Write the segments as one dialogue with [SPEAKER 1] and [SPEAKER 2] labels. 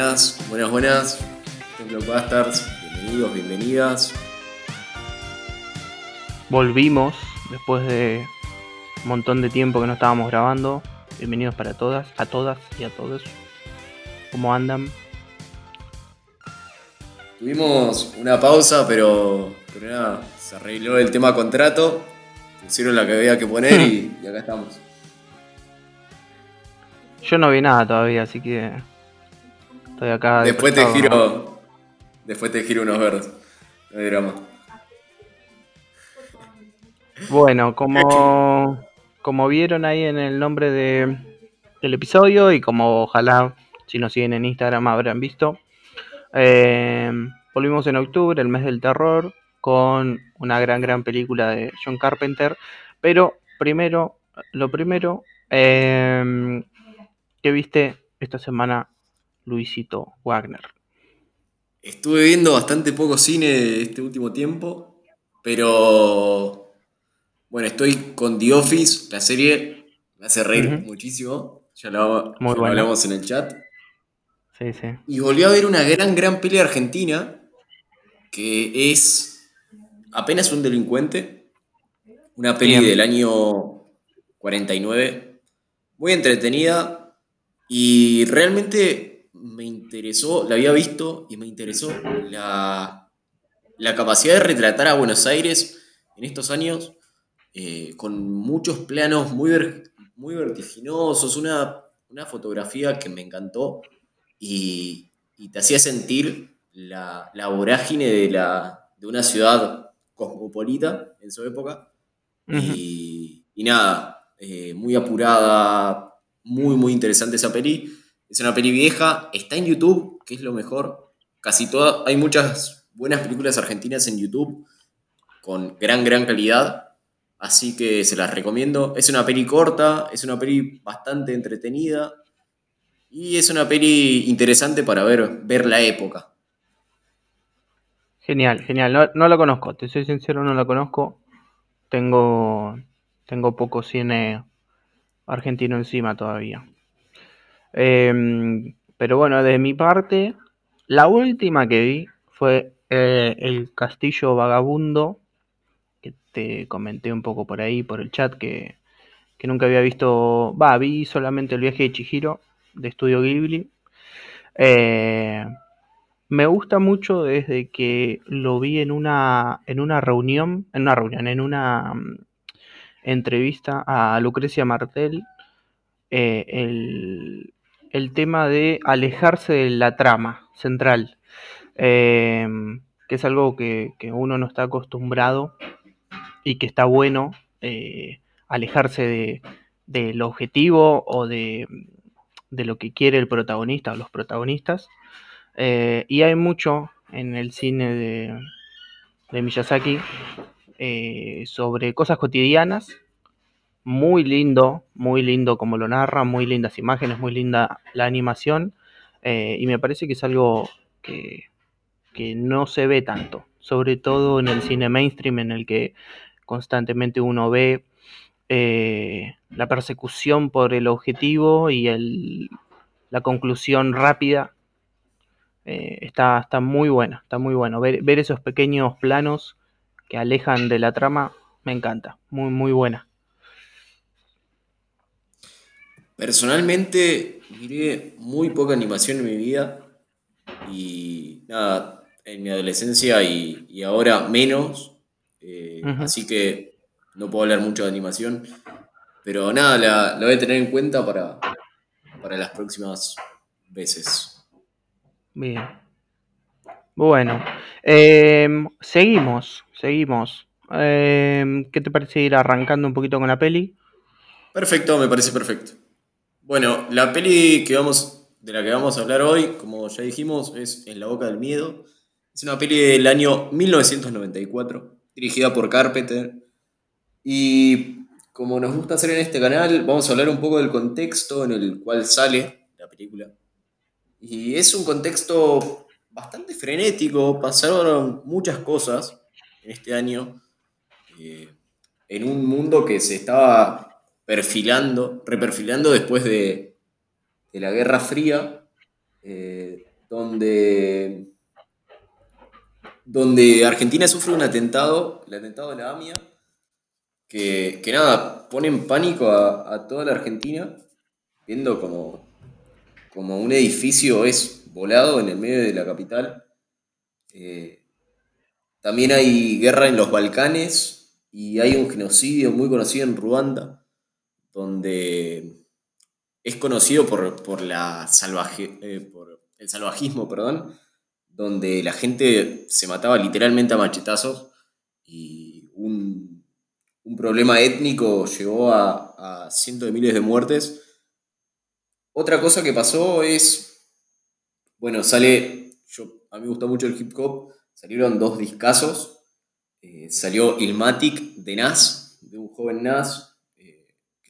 [SPEAKER 1] Buenas, buenas, buenas. Blockbusters, bienvenidos, bienvenidas.
[SPEAKER 2] Volvimos después de un montón de tiempo que no estábamos grabando. Bienvenidos para todas, a todas y a todos. ¿Cómo andan?
[SPEAKER 1] Tuvimos una pausa, pero, pero nada, se arregló el tema contrato, pusieron la que había que poner y, y acá estamos.
[SPEAKER 2] Yo no vi nada todavía, así que estoy acá.
[SPEAKER 1] Después te giro. Después te giro unos verdes. No hay drama.
[SPEAKER 2] Bueno, como, como vieron ahí en el nombre de, del episodio y como ojalá si nos siguen en Instagram habrán visto, eh, volvimos en octubre, el mes del terror, con una gran, gran película de John Carpenter. Pero primero, lo primero, eh, ¿qué viste esta semana, Luisito Wagner?
[SPEAKER 1] Estuve viendo bastante poco cine este último tiempo, pero bueno, estoy con The Office, la serie me hace reír muchísimo, ya lo,
[SPEAKER 2] Muy
[SPEAKER 1] ya lo
[SPEAKER 2] buena.
[SPEAKER 1] hablamos en el chat.
[SPEAKER 2] Sí, sí.
[SPEAKER 1] Y volví a ver una gran, gran peli argentina que es apenas un delincuente, una peli
[SPEAKER 2] Bien.
[SPEAKER 1] del año 49, muy entretenida y realmente me interesó, la había visto y me interesó la, la capacidad de retratar a Buenos Aires en estos años eh, con muchos planos muy, ver- muy vertiginosos, una, una fotografía que me encantó y, y te hacía sentir la, la vorágine de, la, de una ciudad cosmopolita en su época. Y, y nada, eh, muy apurada, muy, muy interesante esa peli. Es una peli vieja, está en YouTube, que es lo mejor. Casi todas, hay muchas buenas películas argentinas en YouTube con gran, gran calidad. Así que se las recomiendo. Es una peli corta, es una peli bastante entretenida. Y es una peli interesante para ver, ver la época.
[SPEAKER 2] Genial, genial. No, la conozco, te soy sincero, no la conozco. Tengo, tengo poco cine argentino encima todavía. Em, pero bueno, de mi parte, la última que vi fue eh, El Castillo Vagabundo, que te comenté un poco por ahí, por el chat, que, que nunca había visto. Va, vi solamente el viaje de Chihiro de Estudio Ghibli. Eh, me gusta mucho desde que lo vi en una, en una reunión, en una reunión, en una mm, entrevista a Lucrecia Martel, eh, el, el tema de alejarse de la trama central, eh, que es algo que, que uno no está acostumbrado y que está bueno eh, alejarse de, del objetivo o de, de lo que quiere el protagonista o los protagonistas. Eh, y hay mucho en el cine de, de Miyazaki eh, sobre cosas cotidianas. Muy lindo, muy lindo como lo narra, muy lindas imágenes, muy linda la animación. eh, y me parece que es algo que, que no se ve tanto, sobre todo en el cine mainstream en el que constantemente uno ve eh, la persecución por el objetivo y el, la conclusión rápida eh, está, está muy buena, está muy bueno. Ver, ver esos pequeños planos que alejan de la trama me encanta, muy, muy buena.
[SPEAKER 1] Personalmente miré muy poca animación en mi vida y nada, en mi adolescencia y, y ahora menos, eh, así que no puedo hablar mucho de animación, pero nada, la, la voy a tener en cuenta para, para las próximas veces.
[SPEAKER 2] Bien. Bueno, em, seguimos, seguimos. Em, ¿qué te parece ir arrancando un poquito con la peli?
[SPEAKER 1] Perfecto, me parece perfecto. Bueno, la peli que vamos, de la que vamos a hablar hoy, como ya dijimos, es En la boca del miedo. Es una peli del año 1994, dirigida por Carpenter. Y como nos gusta hacer en este canal, vamos a hablar un poco del contexto en el cual sale la película. Y es un contexto bastante frenético, pasaron muchas cosas en este año, eh, en un mundo que se estaba perfilando, reperfilando después de, la Guerra Fría. eh, donde, Argentina sufre un atentado, el atentado de la AMIA, que, nada, pone en pánico a, toda la Argentina, viendo como, como un edificio es volado en el medio de la capital. Eh, también hay guerra en los Balcanes y hay un genocidio muy conocido en Ruanda, donde es conocido por, por la salvaje, eh, por el salvajismo, perdón, donde la gente se mataba literalmente a machetazos y un, un problema étnico llevó a, cientos de miles de muertes. Otra cosa que pasó es, bueno, sale, yo, a mí me gusta mucho el hip hop, salieron dos discazos. Eh, salió Ilmatic de Nas, de un joven Nas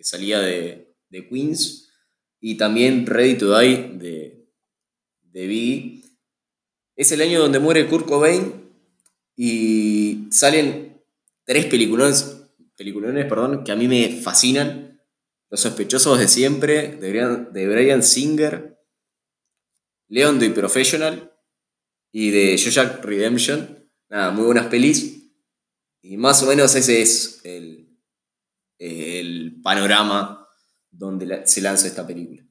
[SPEAKER 1] que salía de, de, Queens, y también Ready to Die de, de Biggie. Es el año donde muere Kurt Cobain y salen tres peliculones, peliculones perdón, que a mí me fascinan. Los sospechosos de siempre, de Brian, de Brian Singer, Leon the Professional y de Jack Redemption. Nada, muy buenas pelis. Y más o menos ese es el, el panorama donde se lanza esta película.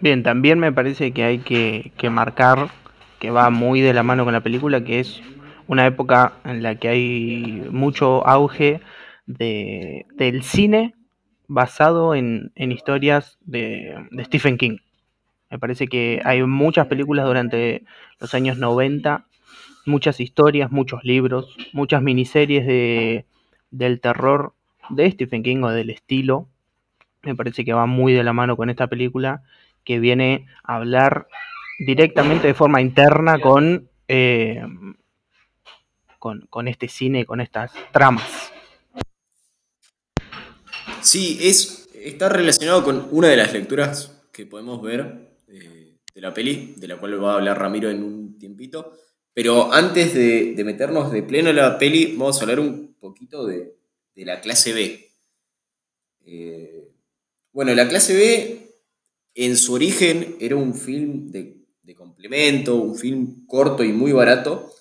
[SPEAKER 2] Bien, también me parece que hay que, que, marcar que va muy de la mano con la película, que es una época en la que hay mucho auge de, del cine basado en, en historias de, de Stephen King. Me parece que hay muchas películas durante los años 90, muchas historias, muchos libros, muchas miniseries de, del terror de Stephen King o del estilo. Me parece que va muy de la mano con esta película que viene a hablar directamente de forma interna con, eh, con, con este cine, con estas tramas.
[SPEAKER 1] Sí, es, está relacionado con una de las lecturas que podemos ver de, de, la peli, de la cual va a hablar Ramiro en un tiempito. Pero antes de meternos de pleno en la peli, vamos a hablar un poquito de, de la clase B. Eh, bueno, la clase B en su origen era un film de, complemento, un film corto y muy barato,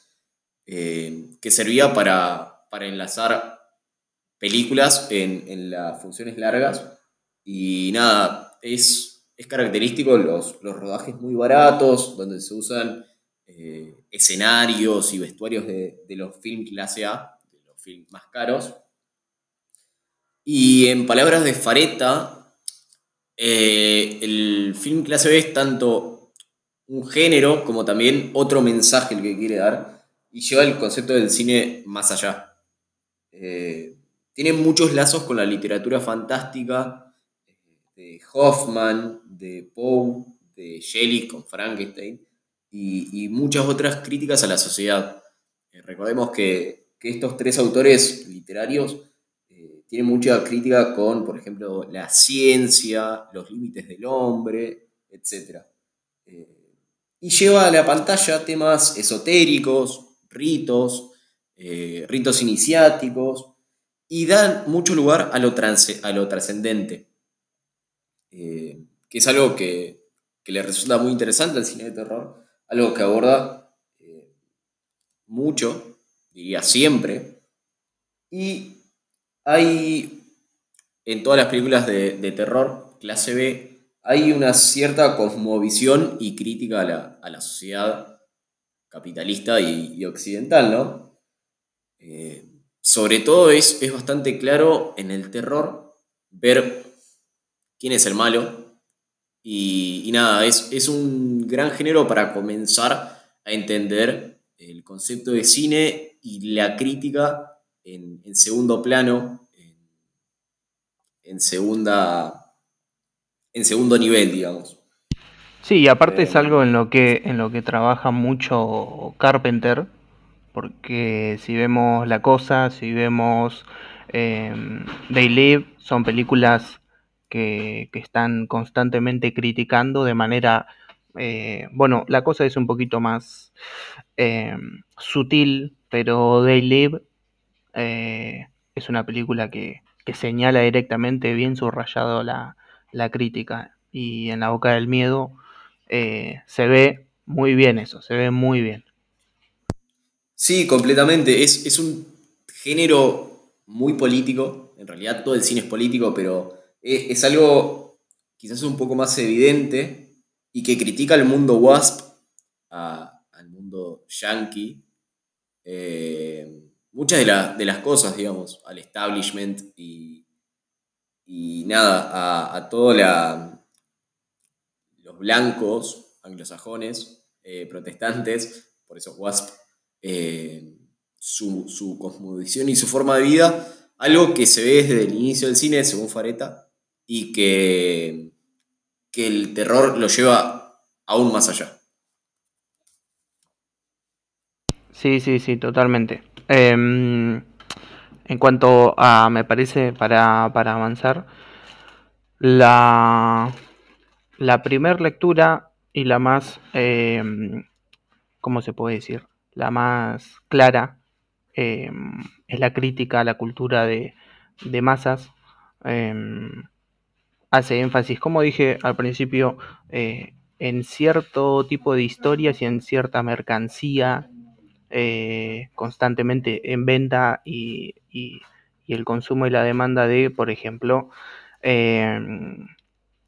[SPEAKER 1] eh, que servía para, para enlazar películas en, en, las funciones largas. Y nada, es, es característico los, los, rodajes muy baratos, donde se usan eh, escenarios y vestuarios de, de los films clase A, de los films más caros. Y en palabras de Fareta, eh, el film clase B es tanto un género como también otro mensaje el que quiere dar y lleva el concepto del cine más allá. Eh, tiene muchos lazos con la literatura fantástica de Hoffman, de Poe, de Shelley con Frankenstein y, y muchas otras críticas a la sociedad. Eh, recordemos que, que, estos tres autores literarios tienen mucha crítica con, por ejemplo, la ciencia, los límites del hombre, etc. Eh, y lleva a la pantalla temas esotéricos, ritos, eh, ritos iniciáticos, y dan mucho lugar a lo, a lo trascendente, eh, que es algo que, que, le resulta muy interesante al cine de terror, algo que aborda mucho, diría siempre, y hay en todas las películas de, terror, clase B, hay una cierta cosmovisión y crítica a la, a la sociedad capitalista y, y occidental, ¿no? Eh, sobre todo es, es bastante claro en el terror ver quién es el malo. Y, y nada, es, es, un gran género para comenzar a entender el concepto de cine y la crítica en, en segundo plano, en, en, segunda, en segundo nivel, digamos.
[SPEAKER 2] Sí, y aparte eh, es algo en lo que, en lo que trabaja mucho Carpenter, porque si vemos La Cosa, si vemos eh, They Live, son películas que, que, están constantemente criticando de manera, eh, bueno, La Cosa es un poquito más eh, sutil, pero They Live eh, es una película que, que, señala directamente bien subrayado la, la crítica y en la boca del miedo eh, se ve muy bien eso, se ve muy bien.
[SPEAKER 1] Sí, completamente. Es, es un género muy político. En realidad todo el cine es político, pero es, es algo quizás un poco más evidente y que critica al mundo WASP, al mundo yankee. eh, muchas de, de las cosas, digamos, al establishment y, y nada, a, a todos los blancos anglosajones, eh, protestantes, por eso WASP, eh, su, su cosmovisión y su forma de vida, algo que se ve desde el inicio del cine, según Fareta, y que, que el terror lo lleva aún más allá.
[SPEAKER 2] Sí, sí, sí, totalmente. Em, en cuanto a, me parece, para, para avanzar, la, la primer lectura y la más, em, ¿cómo se puede decir? La más clara em, es la crítica a la cultura de, de masas. hace énfasis, como dije al principio, eh, en cierto tipo de historias y en cierta mercancía eh, constantemente en venta y, y- el consumo y la demanda de, por ejemplo, eh,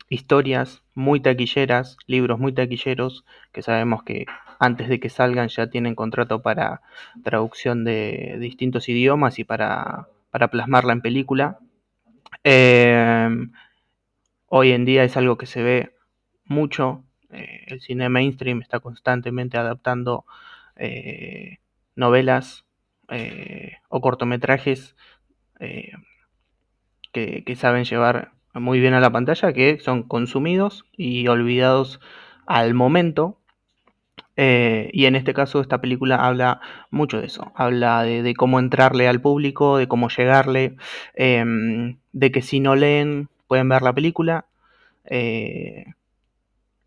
[SPEAKER 2] historias muy taquilleras, libros muy taquilleros, que sabemos que antes de que salgan ya tienen contrato para traducción de distintos idiomas y para, para plasmarla en película. Eh, hoy en día es algo que se ve mucho. eh, el cine mainstream está constantemente adaptando eh, novelas eh, o cortometrajes eh, que, saben llevar muy bien a la pantalla, que son consumidos y olvidados al momento. Y en este caso esta película habla mucho de eso, habla de, cómo entrarle al público, de cómo llegarle, em, de que si no leen pueden ver la película.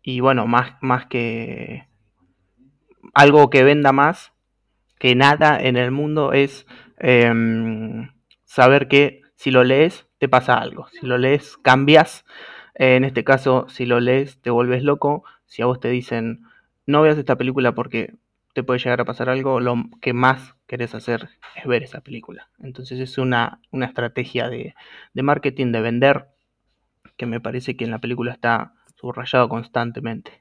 [SPEAKER 2] y bueno, más, más que algo que venda más que nada en el mundo es em, saber que si lo lees te pasa algo, si lo lees cambias, en este caso si lo lees te vuelves loco, si a vos te dicen no veas esta película porque te puede llegar a pasar algo, lo que más querés hacer es ver esa película. Entonces es una, una estrategia de, de marketing, de vender, que me parece que en la película está subrayado constantemente.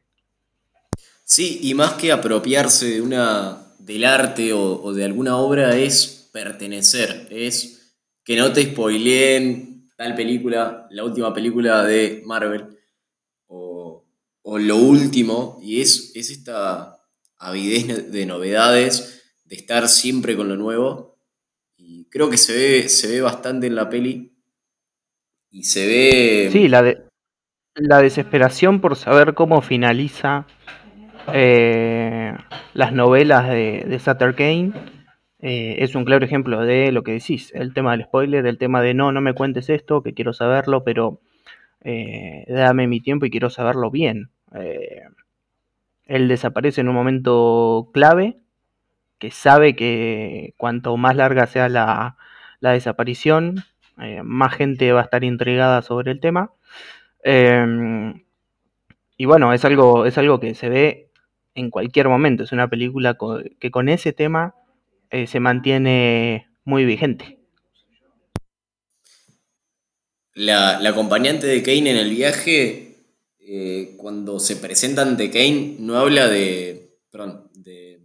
[SPEAKER 1] Sí, y más que apropiarse de una, del arte o, de alguna obra es pertenecer, es que no te spoileen tal película, la última película de Marvel, o, o lo último, y es, es esta avidez de novedades, de estar siempre con lo nuevo, y creo que se ve, se ve bastante en la peli, y se
[SPEAKER 2] Sí,
[SPEAKER 1] ve...
[SPEAKER 2] la, de, la desesperación por saber cómo finaliza eh, las novelas de, de Sutter Kane eh, es un claro ejemplo de lo que decís, el tema del spoiler, el tema de no, no me cuentes esto, que quiero saberlo, pero eh, dame mi tiempo y quiero saberlo bien. Él desaparece en un momento clave, que sabe que cuanto más larga sea la, la desaparición, más gente va a estar intrigada sobre el tema. Y bueno, es algo, es algo que se ve en cualquier momento. Es una película que con ese tema eh, se mantiene muy vigente.
[SPEAKER 1] La, la acompañante de Kane en el viaje, eh, cuando se presenta ante Kane, no habla de. Perdón, de.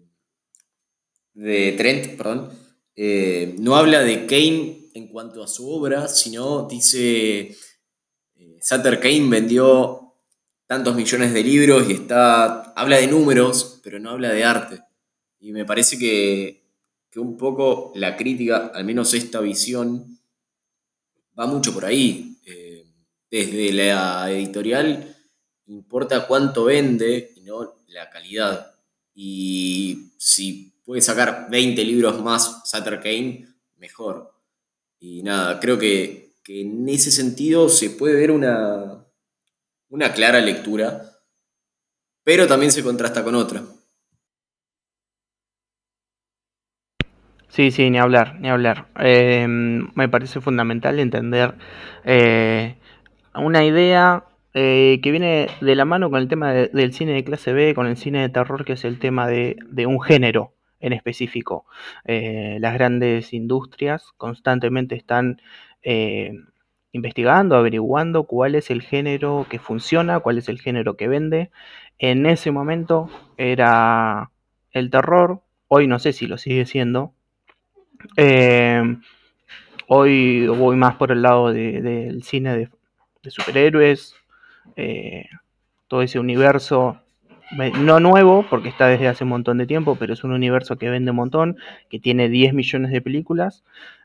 [SPEAKER 1] de Trent, perdón. eh, no habla de Kane en cuanto a su obra, sino dice. Sutter Kane vendió tantos millones de libros y está. habla de números, pero no habla de arte. Y me parece que, que un poco la crítica, al menos esta visión, va mucho por ahí. Eh, desde la editorial importa cuánto vende y no la calidad. Y si puede sacar 20 libros más Sutter Kane, mejor. Y nada, creo que, que en ese sentido se puede ver una, una clara lectura, pero también se contrasta con otra.
[SPEAKER 2] Sí, sí, ni hablar, ni hablar. Eh, me parece fundamental entender eh, una idea eh, que viene de la mano con el tema del cine de clase B, con el cine de terror, que es el tema de, un género en específico. Eh, las grandes industrias constantemente están investigando, averiguando cuál es el género que funciona, cuál es el género que vende. En ese momento era el terror, hoy no sé si lo sigue siendo. hoy voy más por el lado del cine de, superhéroes, eh, todo ese universo, no nuevo, porque está desde hace un montón de tiempo, pero es un universo que vende un montón, que tiene 10 millones de películas,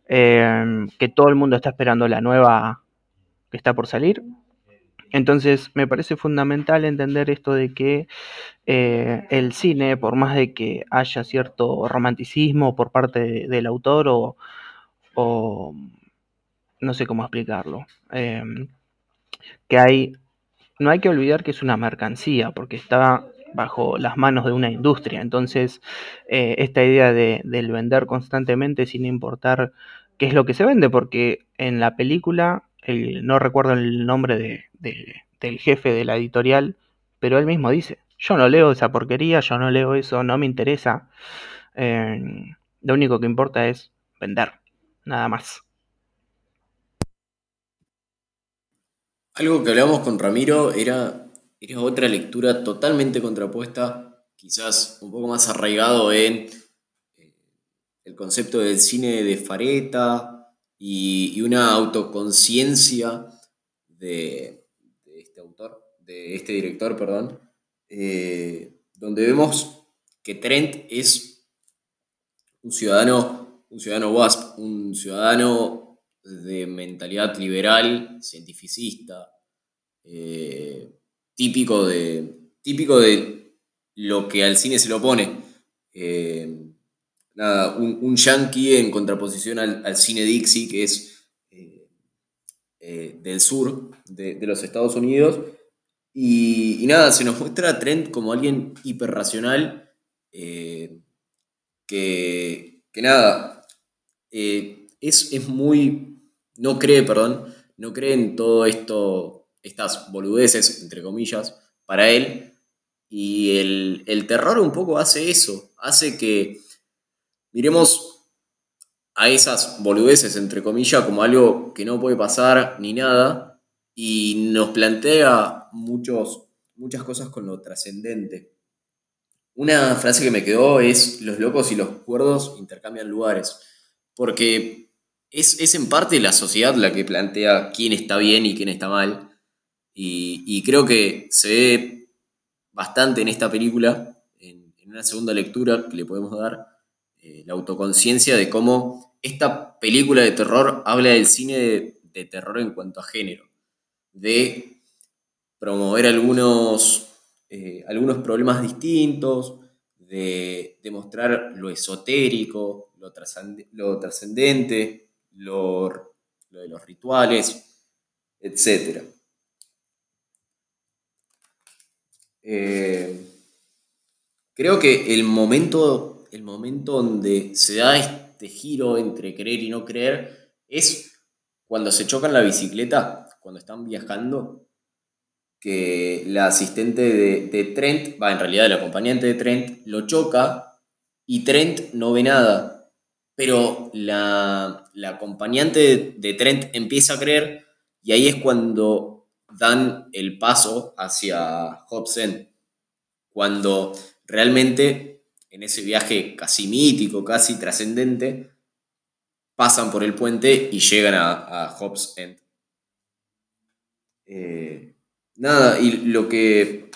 [SPEAKER 2] eh, que todo el mundo está esperando la nueva que está por salir. Entonces me parece fundamental entender esto de que eh, el cine, por más de que haya cierto romanticismo por parte del autor o, no sé cómo explicarlo, que hay no hay que olvidar que es una mercancía, porque está bajo las manos de una industria. Entonces, eh, esta idea de, del vender constantemente sin importar qué es lo que se vende, porque en la película, no recuerdo el nombre del jefe de la editorial, pero él mismo dice, yo no leo esa porquería, yo no leo eso, no me interesa. Eh, lo único que importa es vender, nada más.
[SPEAKER 1] Algo que hablábamos con Ramiro era, era otra lectura totalmente contrapuesta, quizás un poco más arraigado en eh, el concepto del cine de Fareta y, una autoconciencia de, este autor, de este director, perdón, eh, donde vemos que Trent es un ciudadano, un ciudadano WASP, un ciudadano de mentalidad liberal, cientificista, eh, típico, de, típico de lo que al cine se lo pone. Eh, un, yankee en contraposición al, cine Dixie, que es eh, del sur de, los Estados Unidos. Y, nada, se nos muestra a Trent como alguien hiperracional, que, que nada, es, es muy no cree, perdón, no cree en todo esto, estas boludeces, entre comillas, para él. Y el, terror un poco hace eso, hace que miremos a esas boludeces, entre comillas, como algo que no puede pasar ni nada, y nos plantea muchos, muchas cosas con lo trascendente. Una frase que me quedó es, los locos y los cuerdos intercambian lugares, porque es, en parte la sociedad la que plantea quién está bien y quién está mal. Y, creo que se ve bastante en esta película, en, una segunda lectura que le podemos dar, eh, la autoconciencia de cómo esta película de terror habla del cine de, terror en cuanto a género, de promover algunos, eh, algunos problemas distintos, de, demostrar lo esotérico, lo trascendente, lo, de los rituales, etc. Eh, creo que el momento, el momento donde se da este giro entre creer y no creer es cuando se chocan la bicicleta, cuando están viajando, que la asistente de, Trent, va, en realidad el acompañante de Trent, lo choca y Trent no ve nada. Pero la, acompañante de, Trent empieza a creer y ahí es cuando dan el paso hacia Hobson, cuando realmente en ese viaje casi mítico, casi trascendente, pasan por el puente y llegan a, a Hobbs End. Eh, nada, y lo que.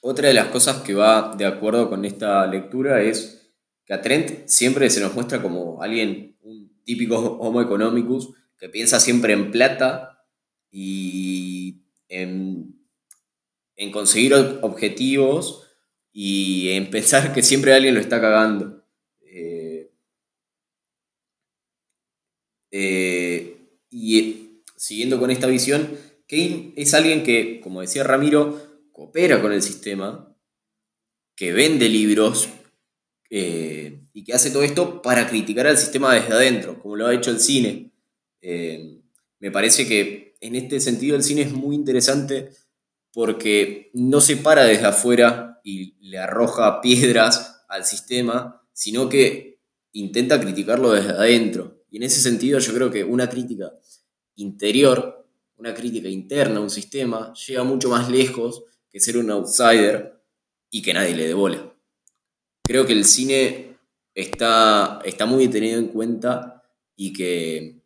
[SPEAKER 1] Otra de las cosas que va de acuerdo con esta lectura es que a Trent siempre se nos muestra como alguien, un típico homo economicus, que piensa siempre en plata y en, conseguir objetivos y en pensar que siempre alguien lo está cagando. Eh, eh, y siguiendo con esta visión, Kane es alguien que, como decía Ramiro, coopera con el sistema, que vende libros, eh, y que hace todo esto para criticar al sistema desde adentro, como lo ha hecho el cine. Eh, me parece que en este sentido el cine es muy interesante porque no se para desde afuera y le arroja piedras al sistema, sino que intenta criticarlo desde adentro. Y en ese sentido yo creo que una crítica interior, una crítica interna a un sistema, llega mucho más lejos que ser un outsider y que nadie le dé bola. Creo que el cine está, está muy tenido en cuenta y que,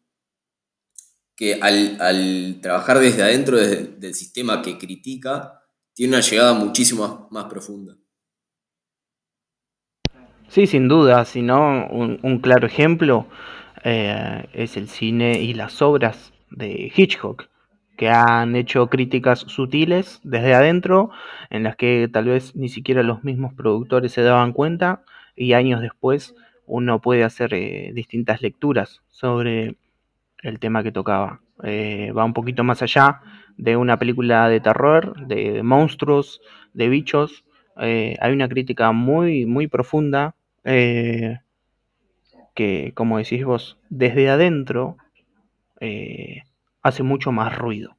[SPEAKER 1] que al, trabajar desde adentro del sistema que critica, tiene una llegada muchísimo más, profunda.
[SPEAKER 2] Sí, sin duda, si no, un, claro ejemplo eh, es el cine y las obras de Hitchcock que han hecho críticas sutiles desde adentro, en las que tal vez ni siquiera los mismos productores se daban cuenta, y años después uno puede hacer eh, distintas lecturas sobre el tema que tocaba. Eh, va un poquito más allá de una película de terror, de, monstruos, de bichos. Eh, hay una crítica muy, muy profunda que, como decís vos, desde adentro hace mucho más ruido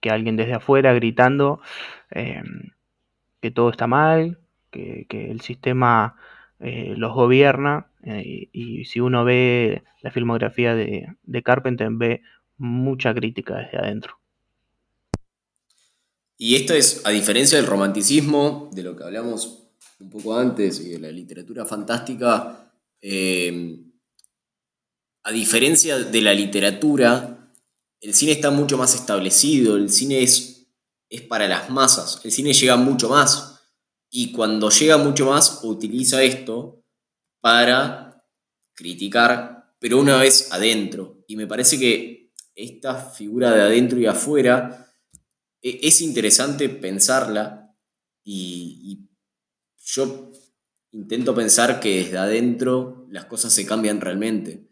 [SPEAKER 2] que alguien desde afuera gritando em, que todo está mal, que, el sistema eh, los gobierna. Eh, y, si uno ve la filmografía de, de Carpenter, ve mucha crítica desde adentro.
[SPEAKER 1] Y esto es, a diferencia del romanticismo, de lo que hablamos un poco antes, y de la literatura fantástica, em, a diferencia de la literatura, el cine está mucho más establecido, el cine es, es para las masas, el cine llega mucho más. Y cuando llega mucho más, utiliza esto para criticar, pero una vez adentro. Y me parece que esta figura de adentro y afuera es interesante pensarla y, yo intento pensar que desde adentro las cosas se cambian realmente.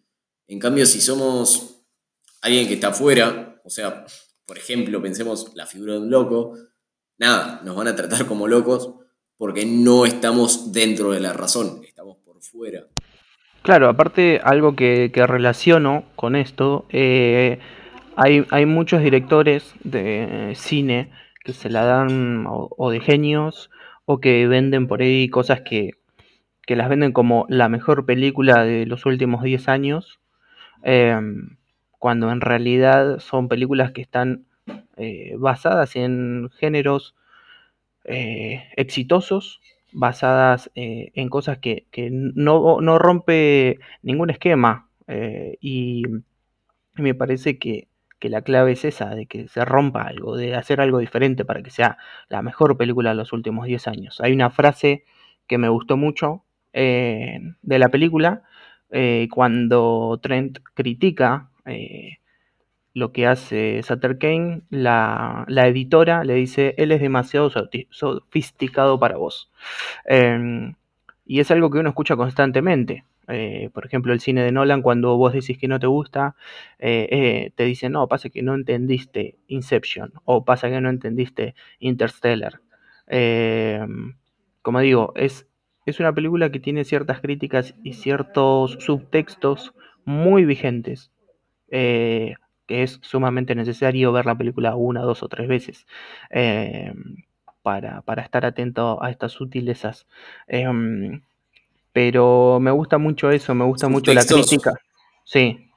[SPEAKER 1] En cambio, si somos alguien que está afuera, o sea, por ejemplo, pensemos la figura de un loco, nada, nos van a tratar como locos porque no estamos dentro de la razón, estamos por fuera.
[SPEAKER 2] Claro, aparte algo que, relaciono con esto, eh, hay, muchos directores de cine que se la dan o, de genios o que venden por ahí cosas que, que, las venden como la mejor película de los últimos 10 años. Eh, cuando en realidad son películas que están eh, basadas en géneros eh, exitosos, basadas eh, en cosas que, no, rompe ningún esquema. y me parece que, la clave es esa, de que se rompa algo, de hacer algo diferente para que sea la mejor película de los últimos 10 años. Hay una frase que me gustó mucho de la película, cuando Trent critica eh, lo que hace Sutter Kane, la, editora le dice, él es demasiado sofisticado para vos. Em, y es algo que uno escucha constantemente. Eh, por ejemplo, el cine de Nolan, cuando vos decís que no te gusta, eh, te dicen, no, pasa que no entendiste Inception o pasa que no entendiste Interstellar. Em, como digo, es, es una película que tiene ciertas críticas y ciertos subtextos muy vigentes eh, que es sumamente necesario ver la película una, dos o tres veces eh, para, estar atento a estas sutilezas. Pero me gusta mucho eso, me gusta mucho la crítica. Sí.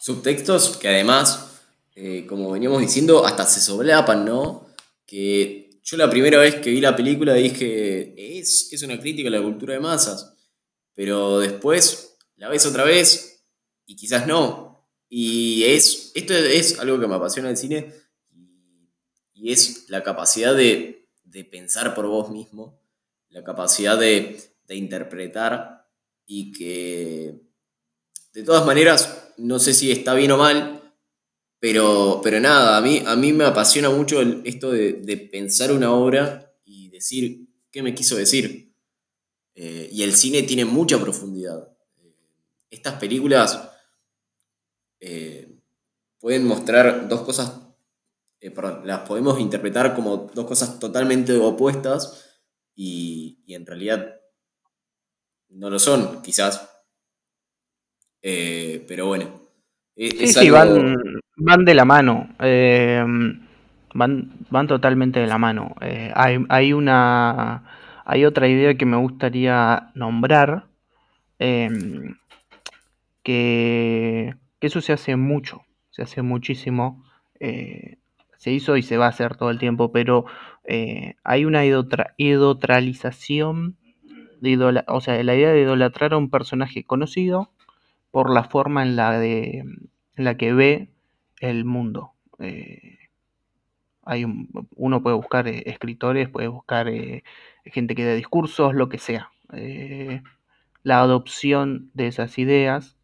[SPEAKER 1] Subtextos que además, eh, como veníamos diciendo, hasta se solapan, ¿no? Que yo la primera vez que vi la película dije, es, es una crítica a la cultura de masas. Pero después la ves otra vez y quizás no. Y es, esto es algo que me apasiona el cine y es la capacidad de, pensar por vos mismo, la capacidad de, interpretar y que de todas maneras, no sé si está bien o mal, pero, pero nada, a mí, a mí me apasiona mucho esto de, pensar una obra y decir qué me quiso decir. Eh, y el cine tiene mucha profundidad. Estas películas eh, pueden mostrar dos cosas, eh, perdón, las podemos interpretar como dos cosas totalmente opuestas y, en realidad no lo son, quizás. Eh, pero bueno.
[SPEAKER 2] sí, sí, van, van de la mano. Eh, van, van totalmente de la mano. Eh, hay, hay, una. Hay otra idea que me gustaría nombrar. Em, que, que, eso se hace mucho. Se hace muchísimo. Eh, se hizo y se va a hacer todo el tiempo. Pero hay una idotralización. De o sea, la idea de idolatrar a un personaje conocido por la forma en la, de, en la que ve el mundo. Eh, hay uno puede buscar eh, escritores, puede buscar eh, gente que dé discursos, lo que sea. la adopción de esas ideas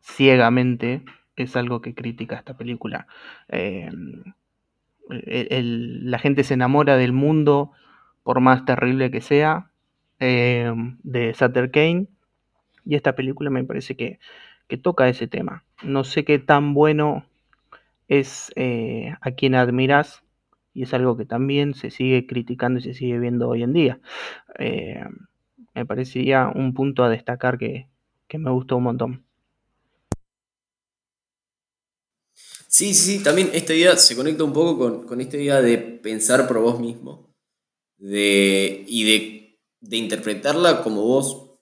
[SPEAKER 2] ciegamente es algo que critica esta película. la gente se enamora del mundo, por más terrible que sea, de Sutter Kane, y esta película me parece que toca ese tema. No sé qué tan bueno es eh, a quien admiras y es algo que también se sigue criticando y se sigue viendo hoy en día. Eh, me parecería un punto a destacar que, me gustó un montón.
[SPEAKER 1] Sí, sí, sí, también esta idea se conecta un poco con, esta idea de pensar por vos mismo de, y de, de interpretarla como vos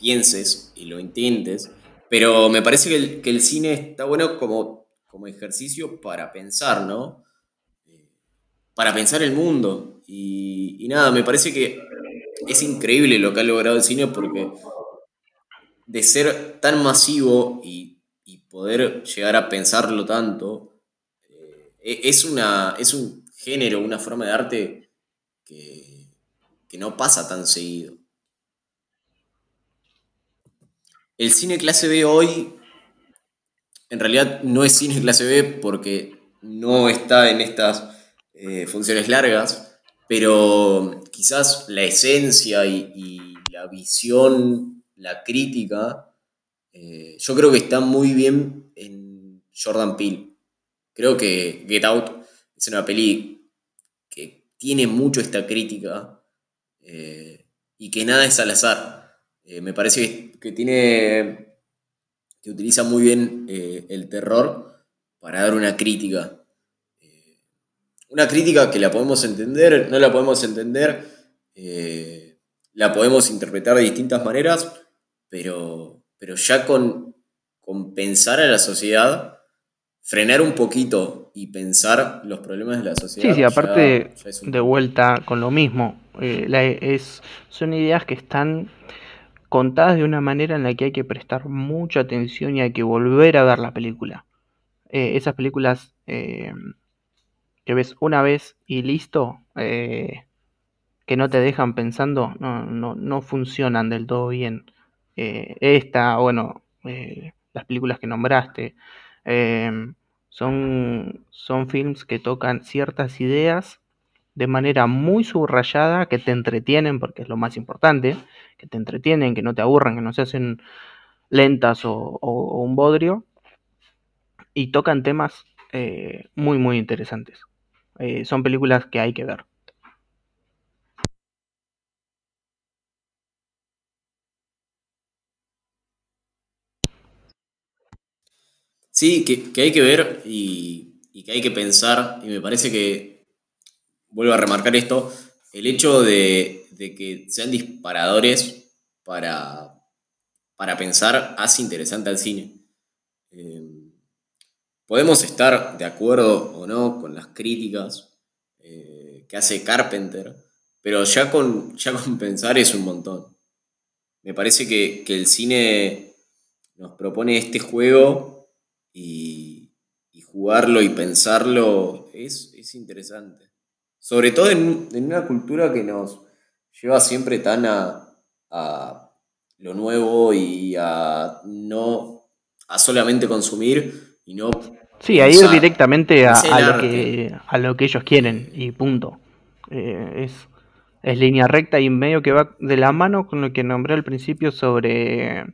[SPEAKER 1] pienses y lo intentes, pero me parece que el, cine está bueno como, como ejercicio para pensar, ¿no? Eh, para pensar el mundo. Y, nada, me parece que es increíble lo que ha logrado el cine porque de ser tan masivo y, poder llegar a pensarlo tanto, eh, e, es, una, es un género, una forma de arte que, no pasa tan seguido. El cine clase B hoy en realidad no es cine clase B porque no está en estas eh, funciones largas, pero quizás la esencia y, la visión, la crítica, eh, yo creo que está muy bien en Jordan Peele. Creo que Get Out es una peli que tiene mucho esta crítica eh, y que nada es al azar. Eh, me parece que, tiene. que utiliza muy bien eh, el terror para dar una crítica. Una crítica que la podemos entender, no la podemos entender, la podemos interpretar de distintas maneras, pero, pero ya con, con pensar a la sociedad, frenar un poquito y pensar los problemas de la sociedad.
[SPEAKER 2] Sí, sí, aparte de vuelta con lo mismo. es, son ideas que están contadas de una manera en la que hay que prestar mucha atención y hay que volver a ver la película. Eh, esas películas eh, que ves una vez y listo, eh, que no te dejan pensando, no, no, no funcionan del todo bien. esta, bueno, las películas que nombraste, son, son films que tocan ciertas ideas de manera muy subrayada, que te entretienen, porque es lo más importante, que te entretienen, que no te aburran, que no se hacen lentas o, un bodrio, y tocan temas eh, muy, muy interesantes. Eh, son películas que hay que ver.
[SPEAKER 1] Sí, que, hay que ver y, y que hay que pensar, y me parece que vuelvo a remarcar esto, el hecho de, que sean disparadores para, para pensar hace interesante al cine. Eh, podemos estar de acuerdo o no con las críticas eh, que hace Carpenter, pero ya con, ya con pensar es un montón. Me parece que, el cine nos propone este juego y, jugarlo y pensarlo es, es interesante. Sobre todo en, una cultura que nos lleva siempre tan a, lo nuevo y a no a solamente consumir y no
[SPEAKER 2] sí a ir directamente a, lo que a lo que ellos quieren y punto eh, es, es línea recta y medio que va de la mano con lo que nombré al principio sobre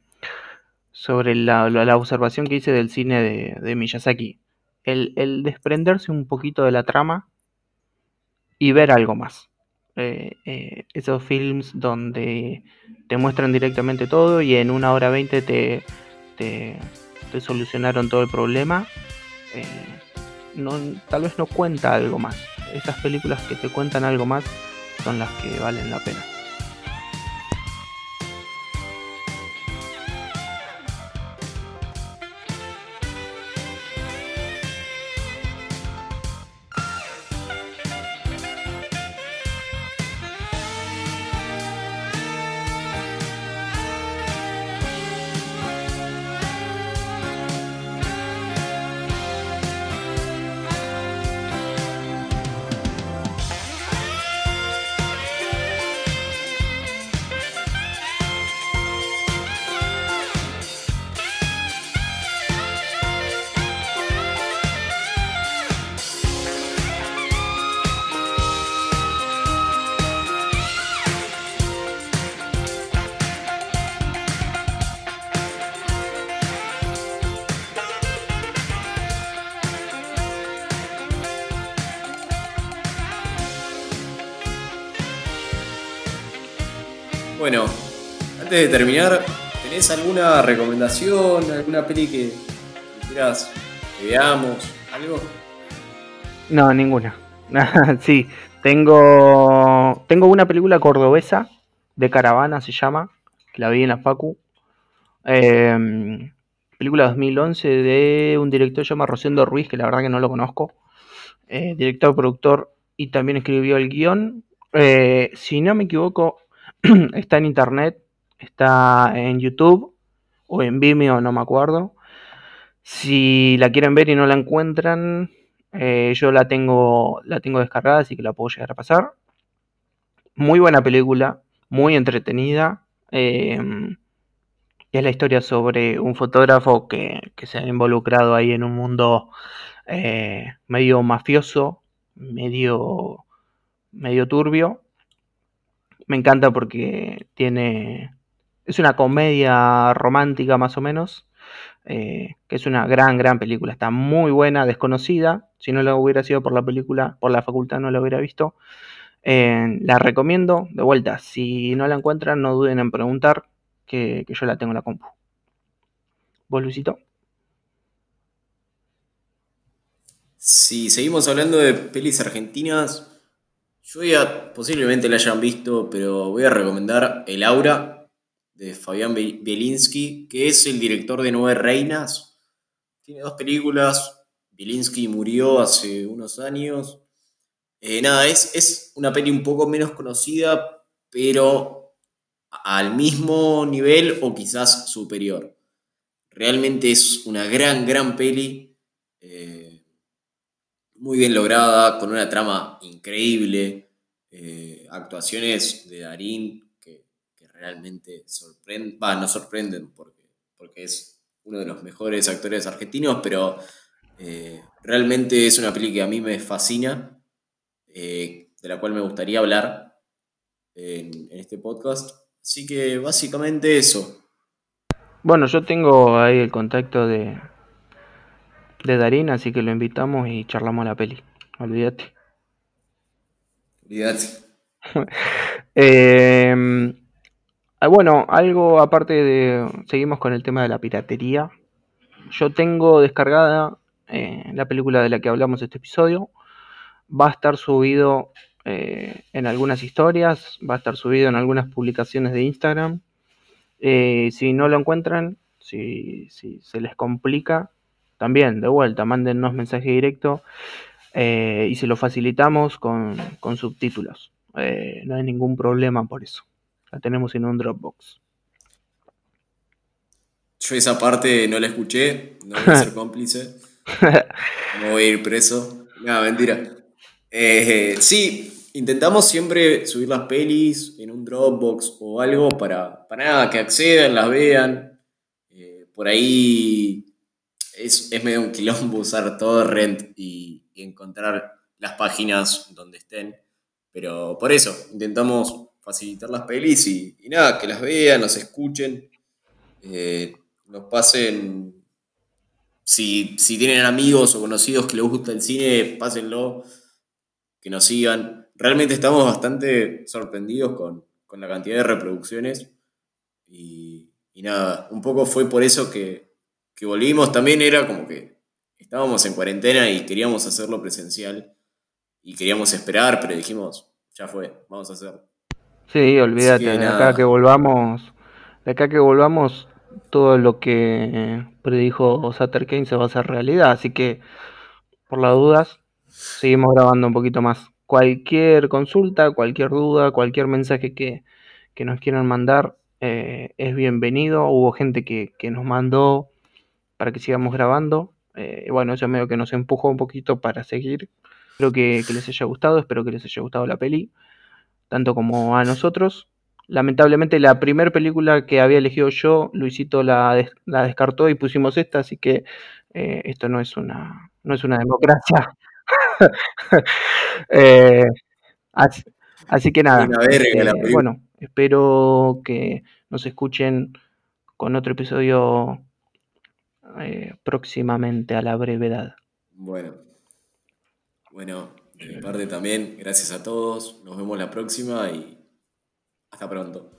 [SPEAKER 2] sobre la, observación que hice del cine de, Miyazaki el, el desprenderse un poquito de la trama y ver algo más. Eh, eh, esos films donde te muestran directamente todo y en una hora veinte te, te, te solucionaron todo el problema, eh, no, tal vez no cuenta algo más. Esas películas que te cuentan algo más son las que valen la pena.
[SPEAKER 1] Bueno, antes de terminar, ¿tenés alguna recomendación, alguna peli que quieras que veamos? ¿Algo?
[SPEAKER 2] No, ninguna. sí, tengo, tengo una película cordobesa de caravana, se llama, que la vi en la Facu. Eh, película 2011 de un director llamado Rosendo Ruiz, que la verdad que no lo conozco. Eh, director, productor y también escribió el guion. Eh, si no me equivoco, está en internet, está en YouTube o en Vimeo, no me acuerdo. Si la quieren ver y no la encuentran, eh, yo la tengo, la tengo descargada, así que la puedo llegar a pasar. Muy buena película, muy entretenida. Em, es la historia sobre un fotógrafo que, se ha involucrado ahí en un mundo eh, medio mafioso, medio, medio turbio me encanta porque tiene. Es una comedia romántica más o menos. Eh, que es una gran, gran película. Está muy buena, desconocida. Si no la hubiera sido por la película, por la facultad no la hubiera visto. Eh, la recomiendo de vuelta. Si no la encuentran, no duden en preguntar que, yo la tengo en la compu. ¿Vos, Luisito?
[SPEAKER 1] Si seguimos hablando de pelis argentinas, yo ya posiblemente la hayan visto, pero voy a recomendar El Aura de Fabián Bielinski, que es el director de Nueve Reinas. Tiene dos películas. Bielinski murió hace unos años. Eh, nada, es, es una peli un poco menos conocida, pero al mismo nivel o quizás superior. Realmente es una gran, gran peli. Eh, muy bien lograda, con una trama increíble, eh, actuaciones de Darín que, realmente sorprenden, va, no sorprenden porque, porque es uno de los mejores actores argentinos, pero eh, realmente es una peli que a mí me fascina, eh, de la cual me gustaría hablar en, en este podcast. Así que básicamente eso.
[SPEAKER 2] Bueno, yo tengo ahí el contacto de, de Darín, así que lo invitamos y charlamos la peli. Olvídate.
[SPEAKER 1] Olvídate.
[SPEAKER 2] Em, ah, bueno, algo aparte de. Seguimos con el tema de la piratería. Yo tengo descargada eh, la película de la que hablamos este episodio. Va a estar subido eh, en algunas historias, va a estar subido en algunas publicaciones de Instagram. Eh, si no lo encuentran, si, si se les complica, también, de vuelta, mándennos mensaje directo eh, y se lo facilitamos con, subtítulos. Eh, no hay ningún problema por eso. La tenemos en un Dropbox.
[SPEAKER 1] Yo esa parte no la escuché, no voy a ser cómplice. No voy a ir preso. No, mentira. Eh, sí, intentamos siempre subir las pelis en un Dropbox o algo para, para nada, que accedan, las vean. por ahí es, medio un quilombo usar torrent y, y encontrar las páginas donde estén. Pero por eso, intentamos facilitar las pelis y, nada, que las vean, nos escuchen, eh, nos pasen. Si, tienen amigos o conocidos que les gusta el cine, pásenlo, que nos sigan. Realmente estamos bastante sorprendidos con, la cantidad de reproducciones. y nada, un poco fue por eso que, que volvimos también era como que estábamos en cuarentena y queríamos hacerlo presencial y queríamos esperar, pero dijimos, ya fue, vamos a hacerlo.
[SPEAKER 2] Sí, olvídate, de acá que volvamos, de acá que volvamos, todo lo que predijo Sutter Kane se va a hacer realidad, así que por las dudas, seguimos grabando un poquito más. Cualquier consulta, cualquier duda, cualquier mensaje que, nos quieran mandar eh, es bienvenido. Hubo gente que, nos mandó para que sigamos grabando. Eh, bueno, eso medio que nos empujó un poquito para seguir. Espero que, les haya gustado, espero que les haya gustado la peli, tanto como a nosotros. Lamentablemente la primera película que había elegido yo, Luisito la, la descartó y pusimos esta, así que eh, esto no es una, no es una democracia. Eh, así, que nada. Eh, bueno, espero que nos escuchen con otro episodio próximamente a la brevedad.
[SPEAKER 1] Bueno. Bueno, de mi parte también, gracias a todos. Nos vemos la próxima y hasta pronto.